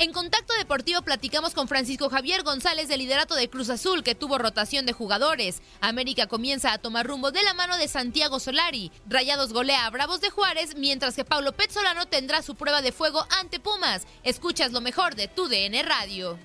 En Contacto Deportivo platicamos con Francisco Javier González del liderato de Cruz Azul que tuvo rotación de jugadores. América comienza a tomar rumbo de la mano de Santiago Solari. Rayados golea a Bravos de Juárez mientras que Pablo Petzolano tendrá su prueba de fuego ante Pumas. Escuchas lo mejor de tu DN Radio.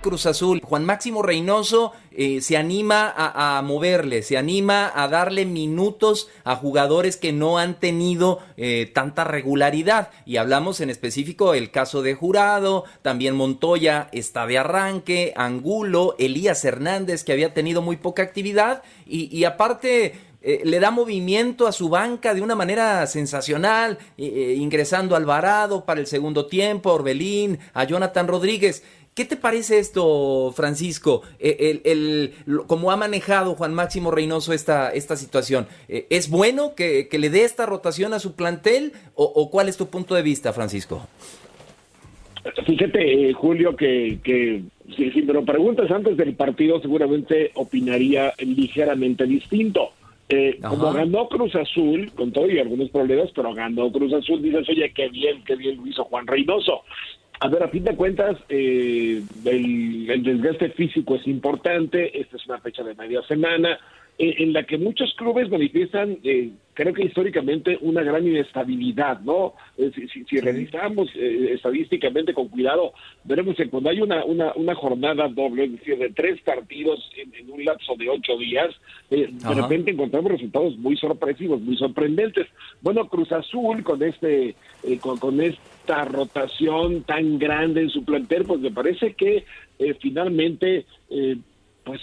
Cruz Azul. Juan Máximo Reynoso eh, se anima a, moverle, se anima a darle minutos a jugadores que no han tenido eh, tanta regularidad. Y hablamos en específico el caso de Jurado, también Montoya está de arranque, Angulo, Elías Hernández que había tenido muy poca actividad y, aparte... Eh, le da movimiento a su banca de una manera sensacional, ingresando a Alvarado para el segundo tiempo, a Orbelín, a Jonathan Rodríguez. ¿Qué te parece esto, Francisco? Eh, el, ¿Cómo ha manejado Juan Máximo Reynoso esta, esta situación? Eh, ¿Es bueno que, le dé esta rotación a su plantel o, cuál es tu punto de vista, Francisco? Fíjate, eh, Julio, que, que si, si, me lo preguntas antes del partido, seguramente opinaría ligeramente distinto. como ganó Cruz Azul, con todo y algunos problemas, pero ganó Cruz Azul, dices, oye, qué bien, qué bien lo hizo Juan Reynoso. A ver, a fin de cuentas, eh, el, desgaste físico es importante. Esta es una fecha de media semana eh, en la que muchos clubes manifiestan, eh, creo que históricamente, una gran inestabilidad, ¿no? si, revisamos estadísticamente con cuidado, veremos que cuando hay una, una, jornada doble, es decir, de tres partidos en, un lapso de ocho días, de repente encontramos resultados muy sorpresivos, muy sorprendentes. Bueno, Cruz Azul con este, con, con este rotación tan grande en su plantel, pues me parece que eh, finalmente eh, pues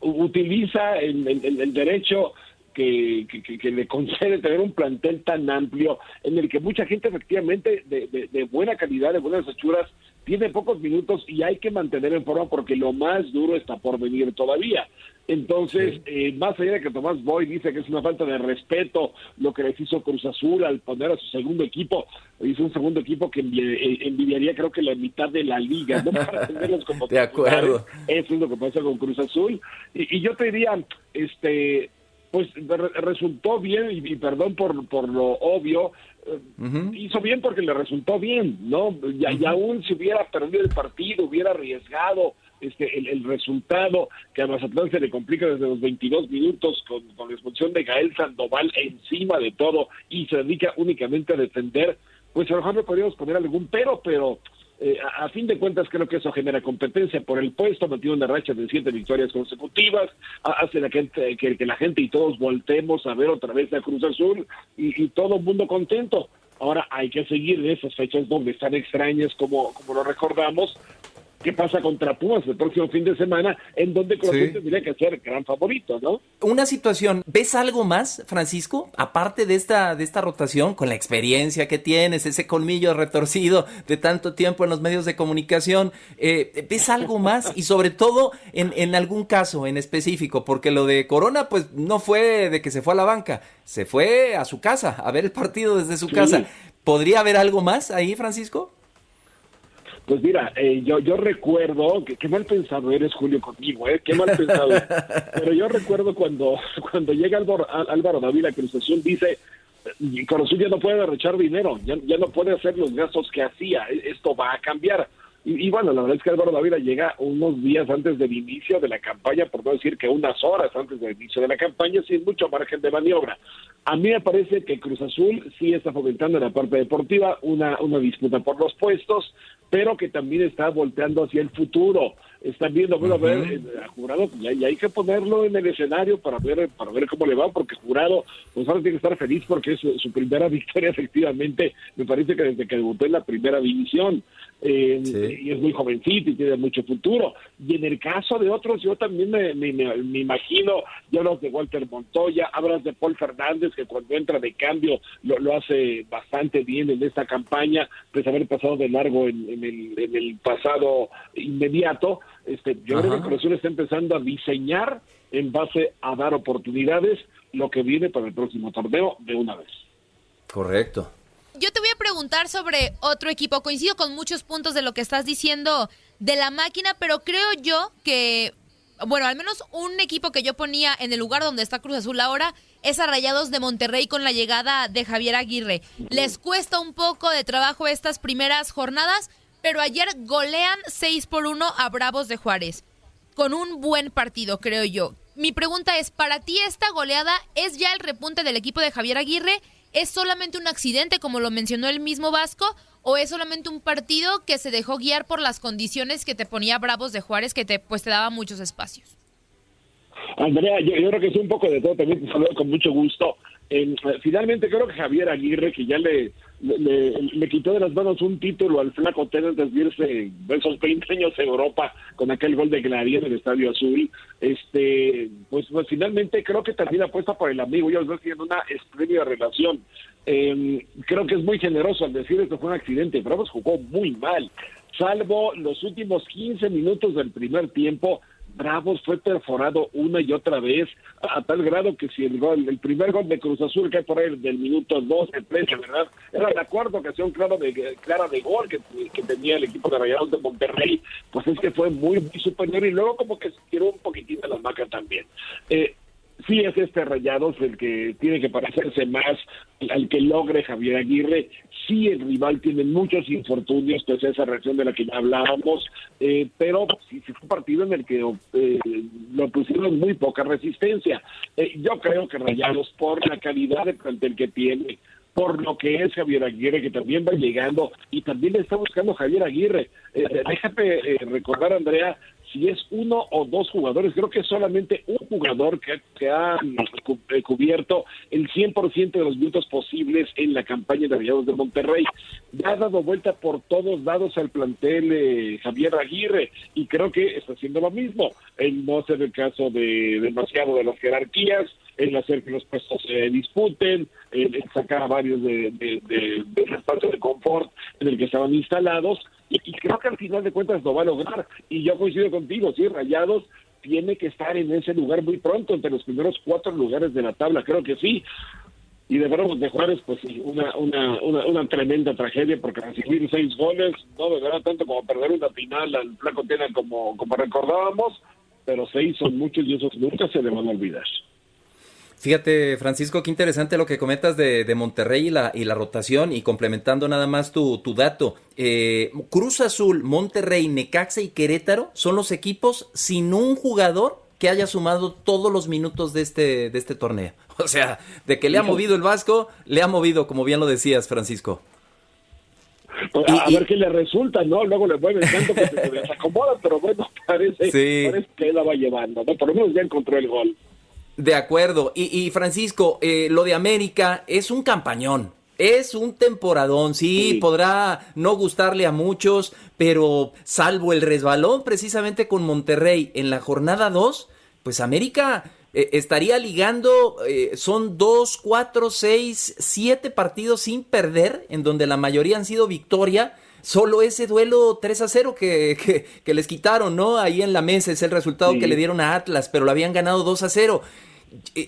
utiliza el, el, derecho que, que, le concede tener un plantel tan amplio en el que mucha gente efectivamente de, de buena calidad, de buenas hechuras, tiene pocos minutos y hay que mantener en forma porque lo más duro está por venir todavía. Entonces, eh, más allá de que Tomás Boy dice que es una falta de respeto lo que les hizo Cruz Azul al poner a su segundo equipo, hizo un segundo equipo que eh, envidiaría creo que la mitad de la liga, ¿no? Para tenerlos como De acuerdo. Eso es lo que pasa con Cruz Azul. Y, yo te diría, este, pues resultó bien, y, perdón por, por lo obvio, eh, hizo bien porque le resultó bien, ¿no? Y, y aún si hubiera perdido el partido, hubiera arriesgado este, el, resultado que a Mazatlán se le complica desde los 22 minutos con, con la expulsión de Gael Sandoval encima de todo y se dedica únicamente a defender, pues a lo mejor podríamos poner algún pero, pero eh, a, fin de cuentas creo que eso genera competencia por el puesto, mantiene una racha de siete victorias consecutivas, hace la gente, que, la gente y todos voltemos a ver otra vez a Cruz Azul y, todo mundo contento. Ahora hay que seguir en esas fechas donde están extrañas como, como lo recordamos, qué pasa contra Pumas el próximo fin de semana, en donde Cruz sí. tendría que ser gran favorito, ¿no? Una situación, ¿ves algo más, Francisco? Aparte de esta, de esta rotación, con la experiencia que tienes, ese colmillo retorcido de tanto tiempo en los medios de comunicación, eh, ¿ves algo más? Y sobre todo en, en algún caso en específico, porque lo de Corona, pues no fue de que se fue a la banca, se fue a su casa, a ver el partido desde su casa. ¿Podría haber algo más ahí, Francisco? Pues mira, eh, yo, yo recuerdo, que qué mal pensado eres Julio conmigo, ¿eh? Qué mal pensado. Pero yo recuerdo cuando, cuando llega Álvaro, Álvaro David, la Azul dice, Cruz ya no puede derrochar dinero, ya, ya no puede hacer los gastos que hacía, e, esto va a cambiar. Y, bueno, la verdad es que Álvaro David llega unos días antes del inicio de la campaña, por no decir que unas horas antes del inicio de la campaña, sin mucho margen de maniobra. A mí me parece que Cruz Azul sí está fomentando en la parte deportiva una, una disputa por los puestos, pero que también está volteando hacia el futuro. Están viendo, bueno, a ver, eh, a Jurado, y hay, que ponerlo en el escenario para ver para ver cómo le va, porque Jurado, pues ahora tiene que estar feliz porque es su, primera victoria, efectivamente, me parece que desde que debutó en la primera división. Eh, y es muy jovencito y tiene mucho futuro. Y en el caso de otros, yo también me, me, imagino, ya hablas de Walter Montoya, hablas de Paul Fernández, que cuando entra de cambio lo, lo hace bastante bien en esta campaña, pues haber pasado de largo en, el, en el pasado inmediato. Este, yo creo que Cruz está empezando a diseñar en base a dar oportunidades lo que viene para el próximo torneo de una vez. Correcto. Yo te voy a preguntar sobre otro equipo. Coincido con muchos puntos de lo que estás diciendo de la máquina, pero creo yo que, bueno, al menos un equipo que yo ponía en el lugar donde está Cruz Azul ahora es a Rayados de Monterrey con la llegada de Javier Aguirre. Les cuesta un poco de trabajo estas primeras jornadas, pero ayer golean 6 por 1 a Bravos de Juárez. Con un buen partido, creo yo. Mi pregunta es, ¿para ti esta goleada es ya el repunte del equipo de Javier Aguirre? ¿Es solamente un accidente, como lo mencionó el mismo Vasco, o es solamente un partido que se dejó guiar por las condiciones que te ponía Bravos de Juárez, que te, pues, te daba muchos espacios? Andrea, yo, creo que es un poco de todo, también te saludo con mucho gusto. Eh, finalmente creo que Javier Aguirre, que ya le, le, quitó de las manos un título al flaco Tener de irse esos 20 años en Europa con aquel gol de Gladia en el Estadio Azul, este pues, pues finalmente creo que también apuesta por el amigo, ya estoy haciendo una espléndida relación. Em, creo que es muy generoso al decir esto fue un accidente, Bravos jugó muy mal, salvo los últimos 15 minutos del primer tiempo, Bravos fue perforado una y otra vez, a, tal grado que si el gol, el primer gol de Cruz Azul cae por ahí del minuto 12, 13, ¿verdad? Era la cuarta ocasión clara de, clara de gol que, tenía el equipo de Rayados de Monterrey, pues es que fue muy, muy superior y luego como que se tiró un poquitín de la maca también. Eh, sí es este Rayados el que tiene que parecerse más al que logre Javier Aguirre. Sí el rival tiene muchos infortunios, pues esa reacción de la que ya hablábamos, eh, pero sí, fue un partido en el que eh, lo pusieron muy poca resistencia. Eh, yo creo que Rayados, por la calidad de plantel que tiene, por lo que es Javier Aguirre, que también va llegando y también le está buscando Javier Aguirre. déjame recordar, Andrea, si es uno o dos jugadores, creo que es solamente un jugador que, ha eh, cubierto el 100% de los minutos posibles en la campaña de Rayados de Monterrey. Ya ha dado vuelta por todos lados al plantel eh, Javier Aguirre y creo que está haciendo lo mismo, en no ser el caso de demasiado de las jerarquías, en hacer que los puestos se disputen, en, sacar a varios de, de, del espacio de confort en el que estaban instalados y, creo que al final de cuentas lo va a lograr. Y yo coincido contigo, sí, Rayados tiene que estar en ese lugar muy pronto, entre los primeros cuatro lugares de la tabla, creo que sí. Y de verdad, de Juárez, pues sí, una, una, una, tremenda tragedia, porque recibir seis goles no verdad tanto como perder una final al Flaco Tena como, como recordábamos, pero seis son muchos y esos nunca se le van a olvidar. Fíjate, Francisco, qué interesante lo que comentas de, Monterrey y la, y la, rotación y complementando nada más tu, tu dato. Eh, Cruz Azul, Monterrey, Necaxa y Querétaro son los equipos sin un jugador que haya sumado todos los minutos de este, de este torneo. O sea, de que le ha movido el Vasco, le ha movido, como bien lo decías, Francisco. A, ver qué le resulta, ¿no? Luego le mueven tanto que se desacomoda, pero bueno, parece, parece que la va llevando, ¿no? Por lo menos ya encontró el gol. De acuerdo. Y, Francisco, eh, lo de América es un campañón. Es un temporadón, sí, podrá no gustarle a muchos, pero salvo el resbalón precisamente con Monterrey en la jornada 2, pues América eh, estaría ligando, eh, son dos, cuatro, seis, siete partidos sin perder, en donde la mayoría han sido victoria solo ese duelo 3 a 0 que, que, les quitaron, ¿no? Ahí en la mesa es el resultado que le dieron a Atlas, pero lo habían ganado 2 a 0.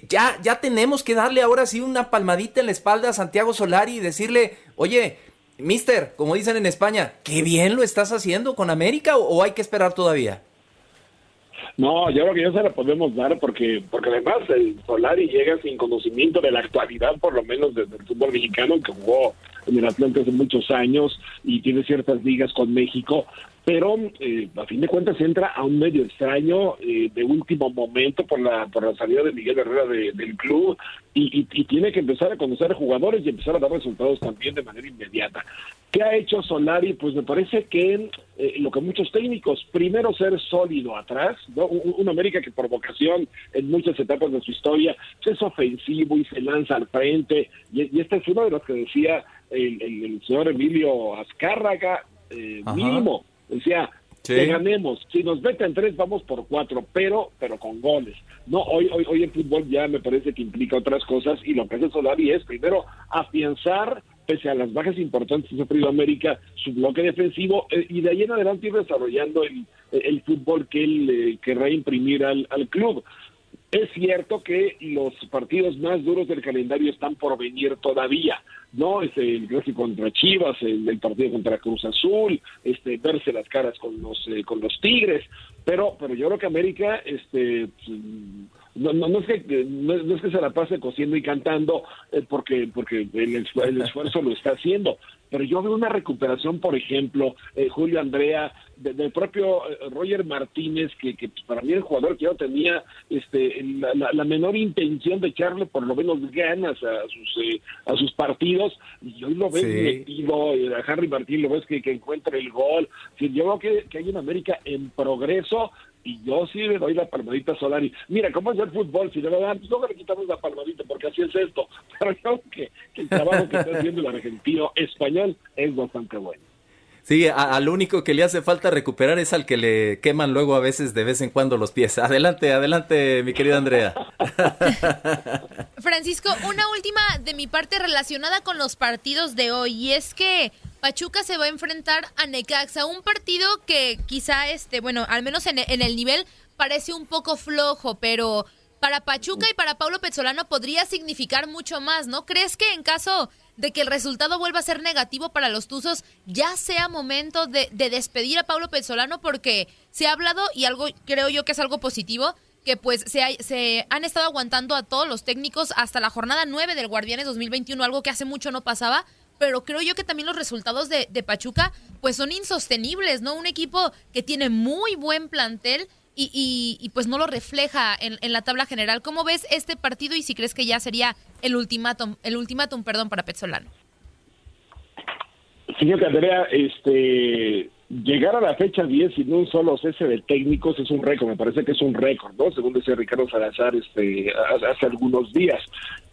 Ya, ya tenemos que darle ahora sí una palmadita en la espalda a Santiago Solari y decirle, oye, mister, como dicen en España, qué bien lo estás haciendo con América o, hay que esperar todavía. No, yo creo que ya se la podemos dar porque porque además el Solari llega sin conocimiento de la actualidad, por lo menos desde el fútbol mexicano, que jugó en el Atlante hace muchos años y tiene ciertas ligas con México, pero eh, a fin de cuentas entra a un medio extraño eh, de último momento por la por la salida de Miguel Herrera del club y, tiene que empezar a conocer jugadores y empezar a dar resultados también de manera inmediata. ¿Qué ha hecho Solari? Pues me parece que eh, lo que muchos técnicos, primero ser sólido atrás, ¿no? Un, América que por vocación en muchas etapas de su historia es ofensivo y se lanza al frente, y, este es uno de los que decía el, señor Emilio Azcárraga, mínimo Decía, que ganemos. Si nos meten tres, vamos por cuatro, pero pero con goles. No, hoy, hoy, hoy el fútbol ya me parece que implica otras cosas y lo que hace Solari es primero afianzar pese a las bajas importantes que ha sufrido América, su bloque defensivo, eh, y de ahí en adelante ir desarrollando el, el fútbol que él eh, querrá imprimir al, al club. Es cierto que los partidos más duros del calendario están por venir todavía, ¿no? Es el clásico contra Chivas, el, partido contra Cruz Azul, este, verse las caras con los, eh, con los Tigres, pero, pero yo creo que América, este, pues, no, no, es que, no, es que se la pase cosiendo y cantando eh, porque, porque el, esfuerzo lo está haciendo, pero yo veo una recuperación, por ejemplo, eh, Julio Andrea, del propio eh, Roger Martínez, que, que, para mí el jugador que yo tenía este, la, menor intención de echarle por lo menos ganas a sus, a sus partidos, y hoy lo ves metido, a Harry Martín lo ves que, que encuentra el gol, yo veo que, que hay una América en progreso, y yo sí le doy la palmadita a Solari. Mira, ¿cómo es el fútbol? Si le dan, pues no le quitamos la palmadita porque así es esto. Pero creo que, el trabajo que está haciendo el argentino español es bastante bueno. Sí, al único que le hace falta recuperar es al que le queman luego a veces de vez en cuando los pies. Adelante, adelante, mi querida Andrea. Francisco, una última de mi parte relacionada con los partidos de hoy y es que Pachuca se va a enfrentar a Necaxa, un partido que quizá este, bueno, al menos en, el nivel parece un poco flojo, pero para Pachuca y para Pablo Pezzolano podría significar mucho más, ¿no? ¿Crees que en caso de que el resultado vuelva a ser negativo para los Tuzos, ya sea momento de, despedir a Pablo Pezzolano? Porque se ha hablado, y algo creo yo que es algo positivo, que pues se, se han estado aguantando a todos los técnicos hasta la jornada 9 del Guardianes 2021, algo que hace mucho no pasaba, pero creo yo que también los resultados de, Pachuca pues son insostenibles, ¿no? Un equipo que tiene muy buen plantel y, y, pues no lo refleja en, en, la tabla general. ¿Cómo ves este partido y si crees que ya sería el ultimátum, el ultimátum, perdón, para Petzolano? Fíjate, Andrea, este, llegar a la fecha 10 sin un solo cese de técnicos es un récord, me parece que es un récord, ¿no? Según decía Ricardo Salazar este, hace algunos días.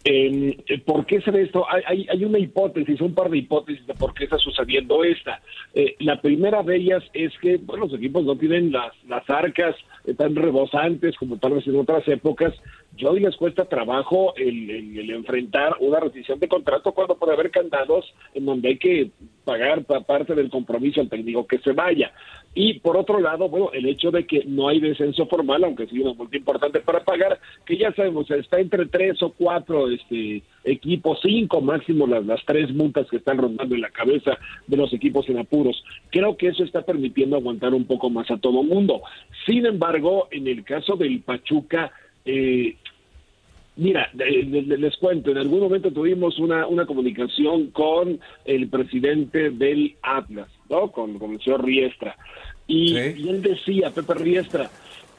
Eh, ¿Por qué se ve esto? Hay, hay, una hipótesis, un par de hipótesis de por qué está sucediendo esta. Eh, la primera de ellas es que bueno, los equipos no tienen las, las arcas tan rebosantes como tal vez en otras épocas. Yo hoy les cuesta trabajo el, el, enfrentar una rescisión de contrato cuando puede haber candados en donde hay que pagar parte del compromiso al técnico que se vaya. Y por otro lado, bueno, el hecho de que no hay descenso formal, aunque sí una multa importante para pagar, que ya sabemos, está entre tres o cuatro este, equipos, cinco máximo las, las tres multas que están rondando en la cabeza de los equipos en apuros. Creo que eso está permitiendo aguantar un poco más a todo mundo. Sin embargo, en el caso del Pachuca, eh, Mira, les cuento, en algún momento tuvimos una, una comunicación con el presidente del Atlas, ¿no? Con, el señor Riestra. Y, él decía, Pepe Riestra,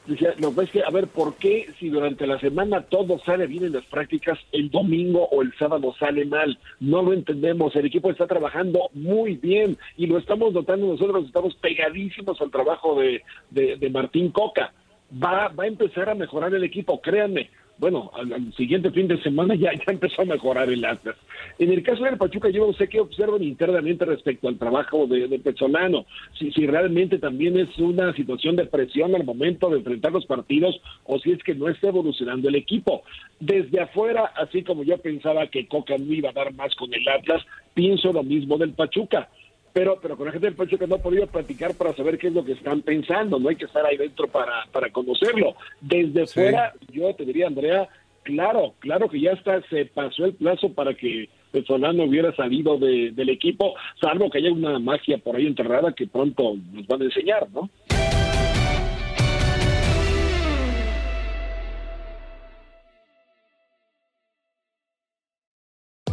decía, no, ves que, a ver, ¿por qué si durante la semana todo sale bien en las prácticas, el domingo o el sábado sale mal? No lo entendemos, el equipo está trabajando muy bien y lo estamos notando nosotros, estamos pegadísimos al trabajo de, de, de Martín Coca. Va, va a empezar a mejorar el equipo, créanme bueno, al, siguiente fin de semana ya, ya empezó a mejorar el Atlas. En el caso del Pachuca, yo no sé qué observan internamente respecto al trabajo de, de Pezzolano, si, si realmente también es una situación de presión al momento de enfrentar los partidos o si es que no está evolucionando el equipo. Desde afuera, así como yo pensaba que Coca no iba a dar más con el Atlas, pienso lo mismo del Pachuca pero, pero con la gente del Pachuca no he podido platicar para saber qué es lo que están pensando, no hay que estar ahí dentro para, para conocerlo. Desde fuera, yo te diría, Andrea, claro, claro que ya está, se pasó el plazo para que Solano hubiera salido de, del equipo, salvo que haya una magia por ahí enterrada que pronto nos van a enseñar, ¿no?